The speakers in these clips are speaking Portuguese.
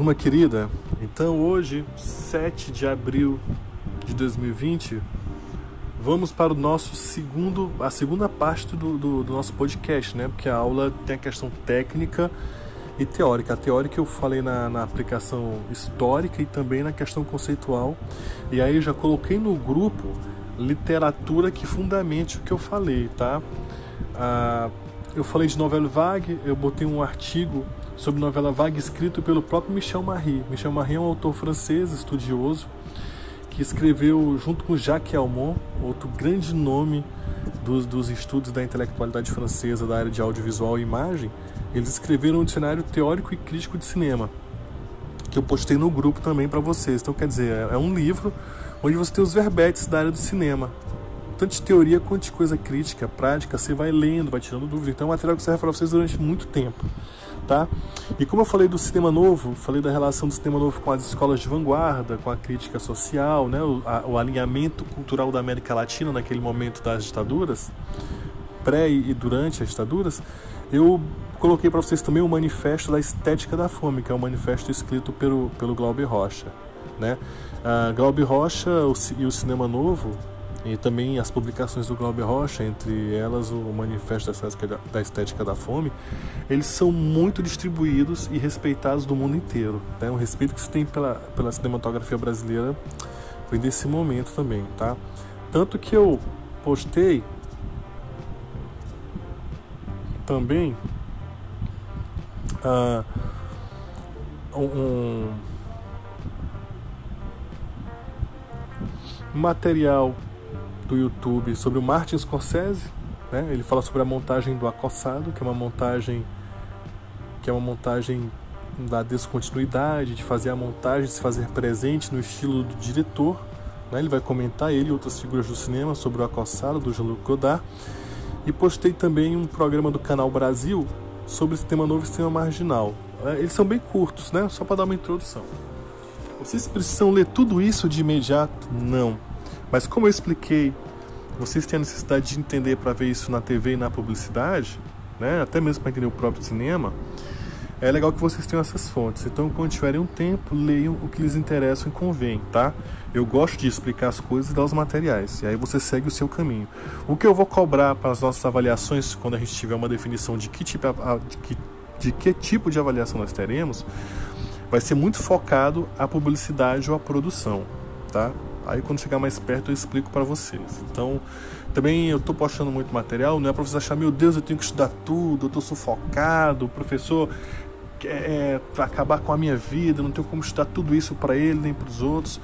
Turma querida, então hoje, 7 de abril de 2020, vamos para o nosso segundo, a segunda parte do, do, do, nosso podcast, né? Porque a aula tem a questão técnica e teórica. A teórica eu falei na, na aplicação histórica e também na questão conceitual. E aí já coloquei no grupo literatura que fundamente o que eu falei, tá? Ah, eu falei de novela vague, eu botei um artigo sobre novela vague escrito pelo próprio Michel Marie. Michel Marie é um autor francês, estudioso, que escreveu junto com Jacques Almond, outro grande nome dos, dos estudos da intelectualidade francesa da área de audiovisual e imagem, eles escreveram um dicionário teórico e crítico de cinema, que eu postei no grupo também para vocês. Então, quer dizer, é um livro onde você tem os verbetes da área do cinema, tanto de teoria quanto de coisa crítica, prática, você vai lendo, vai tirando dúvidas. Então é um material que serve para vocês durante muito tempo. Tá? E como eu falei do cinema novo, falei da relação do cinema novo com as escolas de vanguarda, com a crítica social, né? o, a, o alinhamento cultural da América Latina naquele momento das ditaduras, pré e durante as ditaduras, eu coloquei para vocês também o manifesto da estética da fome, que é um manifesto escrito pelo, pelo Glauber Rocha. Né? Uh, Glauber Rocha o, e o Cinema Novo e também as publicações do Glauber Rocha, entre elas o Manifesto da Estética, da Fome, eles são muito distribuídos e respeitados do mundo inteiro. Né? O respeito que se tem pela, pela cinematografia brasileira foi desse momento também, tá? Tanto que eu postei também uh, um material do YouTube sobre o Martin Scorsese. Né? Ele fala sobre a montagem do Acossado, que é uma montagem que é uma montagem da descontinuidade, de fazer a montagem se fazer presente no estilo do diretor. Né? Ele vai comentar ele e outras figuras do cinema sobre o Acossado do Jean-Luc Godard. E postei também um programa do Canal Brasil sobre sistema novo e sistema marginal. É, eles são bem curtos, né? Só para dar uma introdução. Vocês precisam ler tudo isso de imediato? Não. Mas como eu expliquei, vocês têm a necessidade de entender para ver isso na TV e na publicidade, né? até mesmo para entender o próprio cinema, é legal que vocês tenham essas fontes. Então, quando tiverem um tempo, leiam o que lhes interessa e convém, tá? Eu gosto de explicar as coisas e dar os materiais, e aí você segue o seu caminho. O que eu vou cobrar para as nossas avaliações, quando a gente tiver uma definição de que tipo de que, de que tipo de avaliação nós teremos, vai ser muito focado a publicidade ou a produção, tá? Aí quando chegar mais perto eu explico para vocês. Então, também eu estou postando muito material, não é para vocês acharem, meu Deus, eu tenho que estudar tudo, eu estou sufocado, o professor quer é, acabar com a minha vida, não tenho como estudar tudo isso para ele nem para os outros.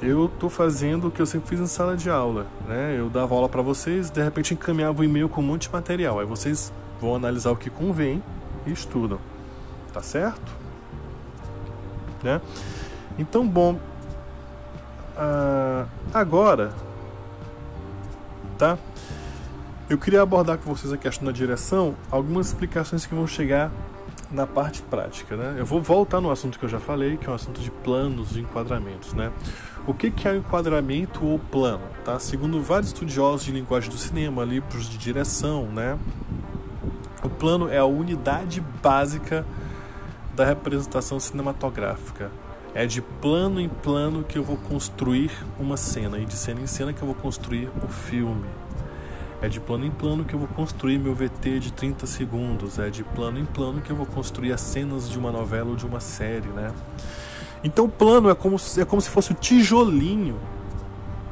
Eu estou fazendo o que eu sempre fiz em sala de aula, né? Eu dava aula para vocês, de repente encaminhava o um e-mail com um monte de material. Aí vocês vão analisar o que convém e estudam. Tá certo? Né? Então, bom, ah, agora, tá? Eu queria abordar com vocês a questão da direção, algumas explicações que vão chegar na parte prática, né? Eu vou voltar no assunto que eu já falei, que é o um assunto de planos de enquadramentos, né? O que, que é o enquadramento ou plano, tá? Segundo vários estudiosos de linguagem do cinema, livros de direção, né? O plano é a unidade básica da representação cinematográfica, é de plano em plano que eu vou construir uma cena e de cena em cena que eu vou construir o filme. É de plano em plano que eu vou construir meu VT de 30 segundos. É de plano em plano que eu vou construir as cenas de uma novela ou de uma série, né? Então, o plano é como, é como se fosse o tijolinho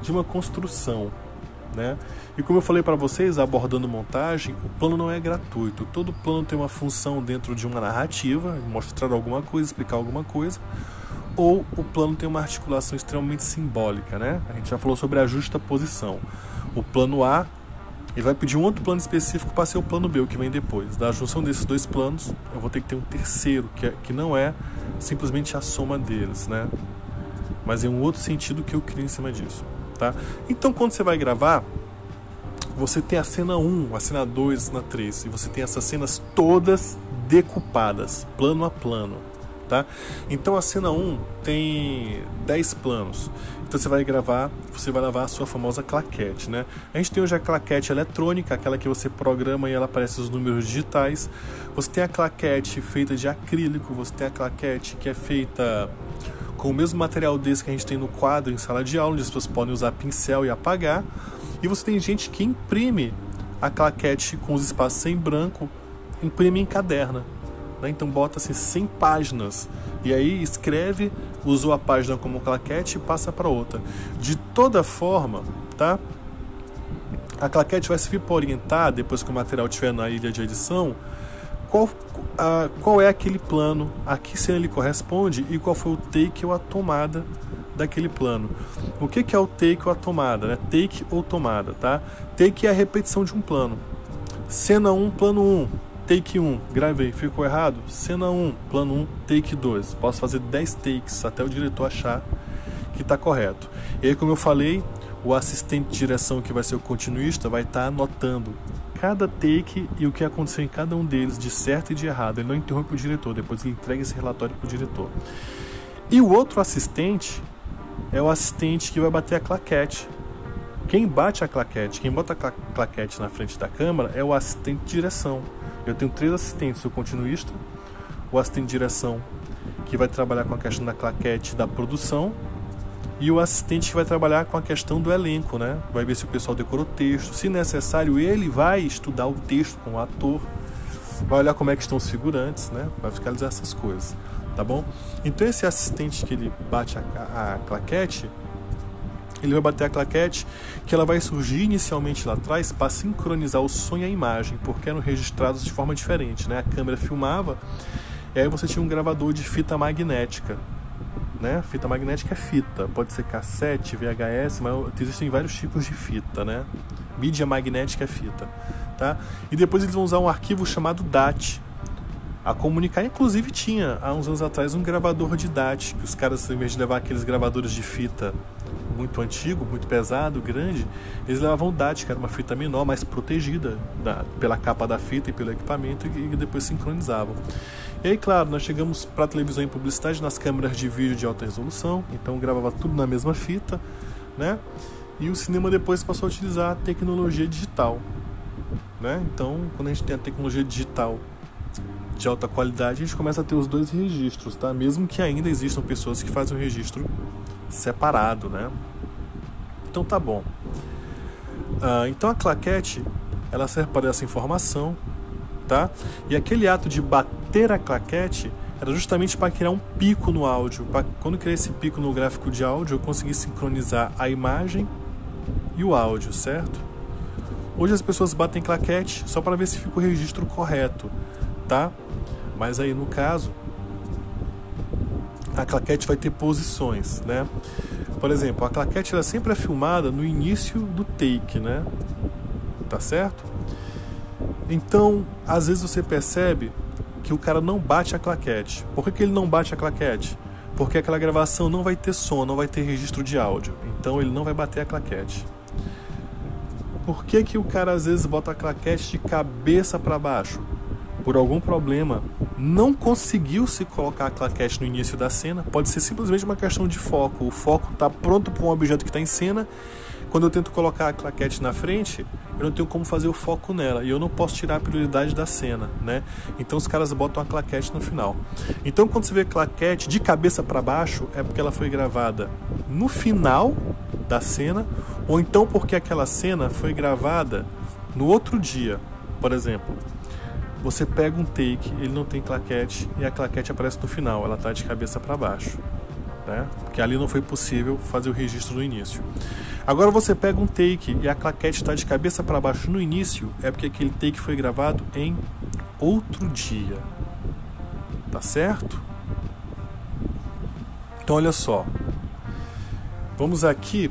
de uma construção, né? E como eu falei para vocês, abordando montagem, o plano não é gratuito. Todo plano tem uma função dentro de uma narrativa, mostrar alguma coisa, explicar alguma coisa ou o plano tem uma articulação extremamente simbólica, né? A gente já falou sobre a justa posição. O plano A ele vai pedir um outro plano específico para ser o plano B, o que vem depois. Da junção desses dois planos, eu vou ter que ter um terceiro, que, é, que não é simplesmente a soma deles, né? Mas é um outro sentido que eu crio em cima disso, tá? Então, quando você vai gravar, você tem a cena 1, a cena 2, a cena 3, e você tem essas cenas todas decupadas, plano a plano tá? Então a cena 1 tem 10 planos. Então você vai gravar, você vai lavar a sua famosa claquete, né? A gente tem hoje a claquete eletrônica, aquela que você programa e ela aparece os números digitais. Você tem a claquete feita de acrílico, você tem a claquete que é feita com o mesmo material desse que a gente tem no quadro em sala de aula, onde as pessoas podem usar pincel e apagar. E você tem gente que imprime a claquete com os espaços em branco, imprime em caderna. Né? Então bota assim 100 páginas e aí escreve, usou a página como claquete e passa para outra. De toda forma, tá? A claquete vai servir para orientar, depois que o material estiver na ilha de edição, qual, a, qual é aquele plano, a que cena ele corresponde e qual foi o take ou a tomada daquele plano. O que, que é o take ou a tomada? Né? Take ou tomada, tá? Take é a repetição de um plano. Cena 1, plano 1 take 1, gravei, ficou errado? Cena 1, plano 1, take 2. Posso fazer 10 takes até o diretor achar que está correto. E aí, como eu falei, o assistente de direção, que vai ser o continuista, vai estar tá anotando cada take e o que aconteceu em cada um deles, de certo e de errado. Ele não interrompe o diretor, depois ele entrega esse relatório para o diretor. E o outro assistente é o assistente que vai bater a claquete. Quem bate a claquete, quem bota a claquete na frente da câmera é o assistente de direção. Eu tenho três assistentes: o continuista, o assistente de direção, que vai trabalhar com a questão da claquete da produção, e o assistente que vai trabalhar com a questão do elenco, né? Vai ver se o pessoal decorou o texto. Se necessário, ele vai estudar o texto com o ator, vai olhar como é que estão os figurantes, né? Vai fiscalizar essas coisas, tá bom? Então esse assistente que ele bate a, a, a claquete ele vai bater a claquete, que ela vai surgir inicialmente lá atrás para sincronizar o som e a imagem, porque eram registrados de forma diferente, né? A câmera filmava, e aí você tinha um gravador de fita magnética, né? Fita magnética é fita, pode ser cassete, VHS, mas existem vários tipos de fita, né? Mídia magnética é fita, tá? E depois eles vão usar um arquivo chamado DAT, a comunicar. Inclusive tinha há uns anos atrás um gravador de DAT, que os caras, em vez de levar aqueles gravadores de fita muito antigo, muito pesado, grande, eles levavam o DAT, que era uma fita menor, mais protegida da, pela capa da fita e pelo equipamento, e, e depois sincronizavam. E aí, claro, nós chegamos para televisão e publicidade nas câmeras de vídeo de alta resolução, então gravava tudo na mesma fita, né? E o cinema depois passou a utilizar a tecnologia digital, né? Então, quando a gente tem a tecnologia digital de alta qualidade, a gente começa a ter os dois registros, tá? Mesmo que ainda existam pessoas que fazem o registro separado, né? Então tá bom. Ah, então a claquete ela serve para essa informação, tá? E aquele ato de bater a claquete era justamente para criar um pico no áudio. Pra, quando criar esse pico no gráfico de áudio, eu consegui sincronizar a imagem e o áudio, certo? Hoje as pessoas batem claquete só para ver se fica o registro correto, tá? Mas aí no caso, a claquete vai ter posições, né? Por exemplo, a claquete ela sempre é filmada no início do take, né? Tá certo? Então, às vezes você percebe que o cara não bate a claquete. Por que, que ele não bate a claquete? Porque aquela gravação não vai ter som, não vai ter registro de áudio. Então ele não vai bater a claquete. Por que, que o cara às vezes bota a claquete de cabeça para baixo? por algum problema não conseguiu se colocar a claquete no início da cena, pode ser simplesmente uma questão de foco. O foco está pronto para um objeto que está em cena. Quando eu tento colocar a claquete na frente, eu não tenho como fazer o foco nela e eu não posso tirar a prioridade da cena, né? Então os caras botam a claquete no final. Então quando você vê claquete de cabeça para baixo, é porque ela foi gravada no final da cena ou então porque aquela cena foi gravada no outro dia, por exemplo. Você pega um take, ele não tem claquete e a claquete aparece no final, ela está de cabeça para baixo. Né? Porque ali não foi possível fazer o registro no início. Agora você pega um take e a claquete está de cabeça para baixo no início, é porque aquele take foi gravado em outro dia. Tá certo? Então olha só. Vamos aqui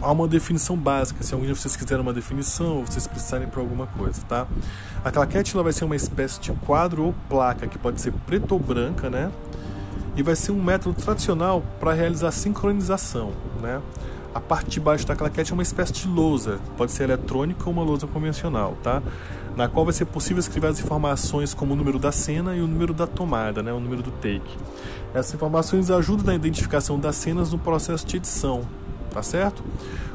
há uma definição básica, se algum de vocês quiserem uma definição ou vocês precisarem para alguma coisa, tá? A claquete ela vai ser uma espécie de quadro ou placa que pode ser preta ou branca, né? E vai ser um método tradicional para realizar sincronização, né? A parte de baixo da claquete é uma espécie de lousa, pode ser eletrônica ou uma lousa convencional, tá? na qual vai ser possível escrever as informações como o número da cena e o número da tomada, né, o número do take. Essas informações ajudam na identificação das cenas no processo de edição, tá certo?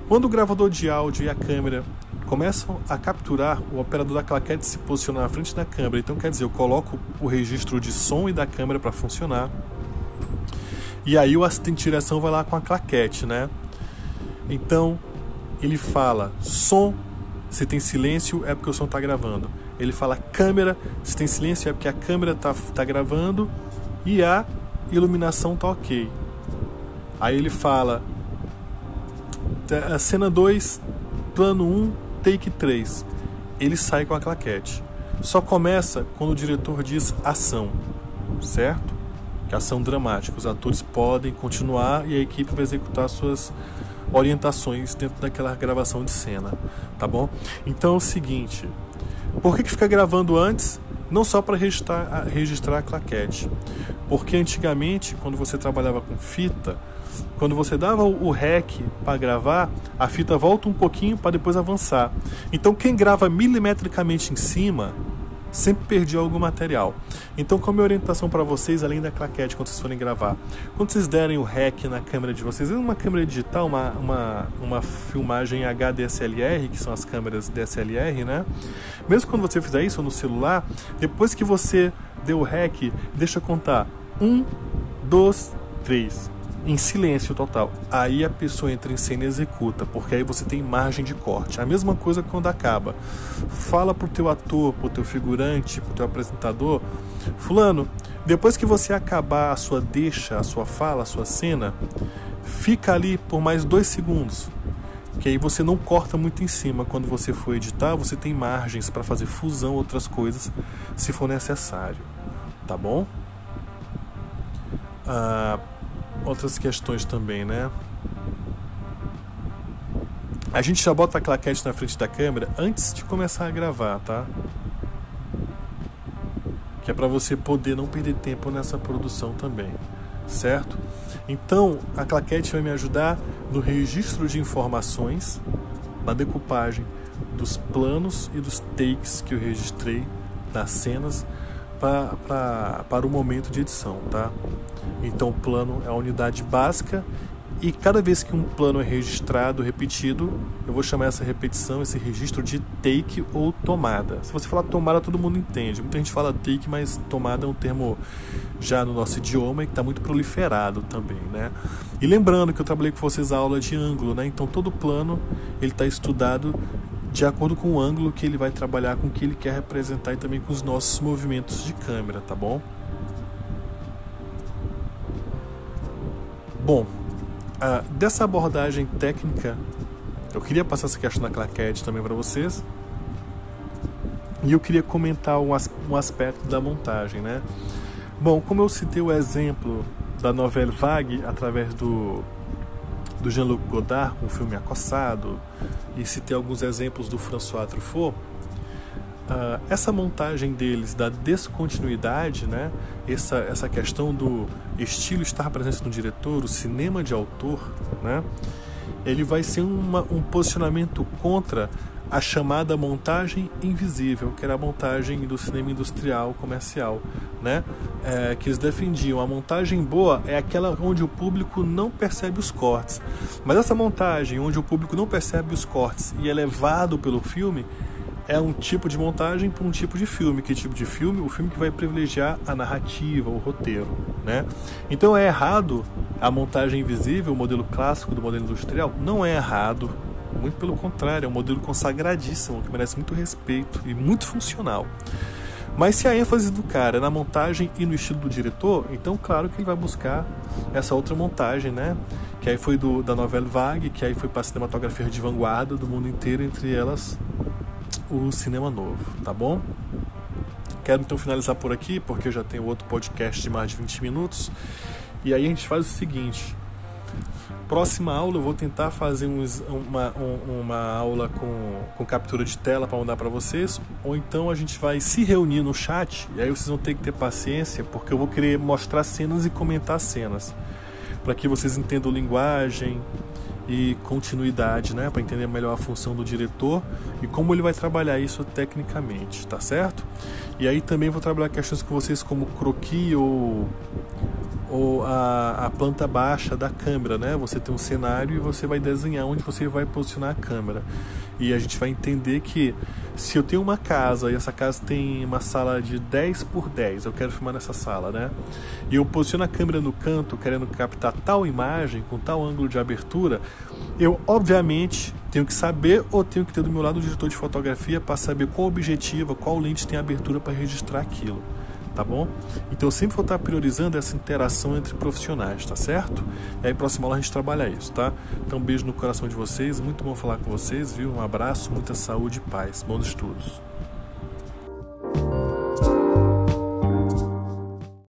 Quando o gravador de áudio e a câmera começam a capturar, o operador da claquete se posiciona na frente da câmera. Então, quer dizer, eu coloco o registro de som e da câmera para funcionar. E aí o assistente de direção vai lá com a claquete, né? Então, ele fala som, se tem silêncio é porque o som está gravando. Ele fala câmera, se tem silêncio é porque a câmera está tá gravando e a iluminação tá ok. Aí ele fala cena 2, plano 1, um, take 3. Ele sai com a claquete. Só começa quando o diretor diz ação, certo? Que é ação dramática. Os atores podem continuar e a equipe vai executar suas orientações dentro daquela gravação de cena, tá bom? Então é o seguinte, por que, que fica gravando antes? Não só para registrar, registrar a claquete, porque antigamente, quando você trabalhava com fita, quando você dava o REC para gravar, a fita volta um pouquinho para depois avançar. Então quem grava milimetricamente em cima sempre perdi algum material. Então, qual é a minha orientação para vocês, além da claquete, quando vocês forem gravar? Quando vocês derem o REC na câmera de vocês, uma câmera digital, uma, uma, uma filmagem HDSLR, que são as câmeras DSLR, né? Mesmo quando você fizer isso no celular, depois que você deu o REC, deixa contar. Um, dois, três em silêncio total. Aí a pessoa entra em cena e executa, porque aí você tem margem de corte. A mesma coisa quando acaba. Fala pro teu ator, pro teu figurante, pro teu apresentador, fulano, depois que você acabar a sua deixa, a sua fala, a sua cena, fica ali por mais dois segundos. Que aí você não corta muito em cima. Quando você for editar, você tem margens para fazer fusão, outras coisas, se for necessário. Tá bom? Ah, outras questões também, né? A gente já bota a claquete na frente da câmera antes de começar a gravar, tá? Que é para você poder não perder tempo nessa produção também, certo? Então, a claquete vai me ajudar no registro de informações, na decupagem dos planos e dos takes que eu registrei das cenas pra, para o momento de edição, tá? Então, o plano é a unidade básica e cada vez que um plano é registrado, repetido, eu vou chamar essa repetição, esse registro de take ou tomada. Se você falar tomada, todo mundo entende. Muita gente fala take, mas tomada é um termo já no nosso idioma e que está muito proliferado também, né? E lembrando que eu trabalhei com vocês a aula de ângulo, né? Então todo plano ele está estudado de acordo com o ângulo que ele vai trabalhar, com o que ele quer representar e também com os nossos movimentos de câmera, tá bom? Bom, uh, dessa abordagem técnica, eu queria passar essa questão da claquete também para vocês. E eu queria comentar um, as, um aspecto da montagem, né? Bom, como eu citei o exemplo da novela Vague através do, do Jean-Luc Godard com o filme Acossado e citei alguns exemplos do François Truffaut, uh, essa montagem deles da descontinuidade, né, essa, essa questão do estilo estar presente no diretor, o cinema de autor, né, ele vai ser uma, um posicionamento contra a chamada montagem invisível, que era a montagem do cinema industrial comercial, né? É, que eles defendiam. A montagem boa é aquela onde o público não percebe os cortes. Mas essa montagem onde o público não percebe os cortes e é levado pelo filme é um tipo de montagem para um tipo de filme. Que tipo de filme? O filme que vai privilegiar a narrativa, o roteiro, né? Então é errado a montagem invisível, o modelo clássico do modelo industrial? Não é errado. Muito pelo contrário, é um modelo consagradíssimo que merece muito respeito e muito funcional. Mas se a ênfase do cara é na montagem e no estilo do diretor, então claro que ele vai buscar essa outra montagem, né? Que aí foi do, da novela Vague, que aí foi para cinematografia de vanguarda do mundo inteiro, entre elas o cinema novo, tá bom? Quero então finalizar por aqui, porque eu já tenho outro podcast de mais de 20 minutos. E aí a gente faz o seguinte: próxima aula eu vou tentar fazer uns, uma, uma aula com, com captura de tela para mandar para vocês, ou então a gente vai se reunir no chat, e aí vocês vão ter que ter paciência, porque eu vou querer mostrar cenas e comentar cenas, para que vocês entendam linguagem e continuidade, né, para entender melhor a função do diretor e como ele vai trabalhar isso tecnicamente, tá certo? E aí também vou trabalhar questões com vocês como croquis ou ou a, a planta baixa da câmera, né? Você tem um cenário e você vai desenhar onde você vai posicionar a câmera. E a gente vai entender que se eu tenho uma casa e essa casa tem uma sala de 10 por 10, eu quero filmar nessa sala, né? E eu posiciono a câmera no canto querendo captar tal imagem com tal ângulo de abertura, eu obviamente tenho que saber ou tenho que ter do meu lado o diretor de fotografia para saber qual objetivo, qual lente tem abertura para registrar aquilo tá bom? Então eu sempre vou estar priorizando essa interação entre profissionais, tá certo? E aí próxima aula a gente trabalha isso, tá? Então um beijo no coração de vocês, muito bom falar com vocês, viu? Um abraço, muita saúde e paz. Bons estudos.